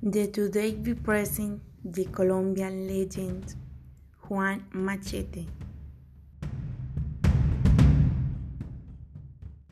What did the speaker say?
The today be present the Colombian legend Juan Machete.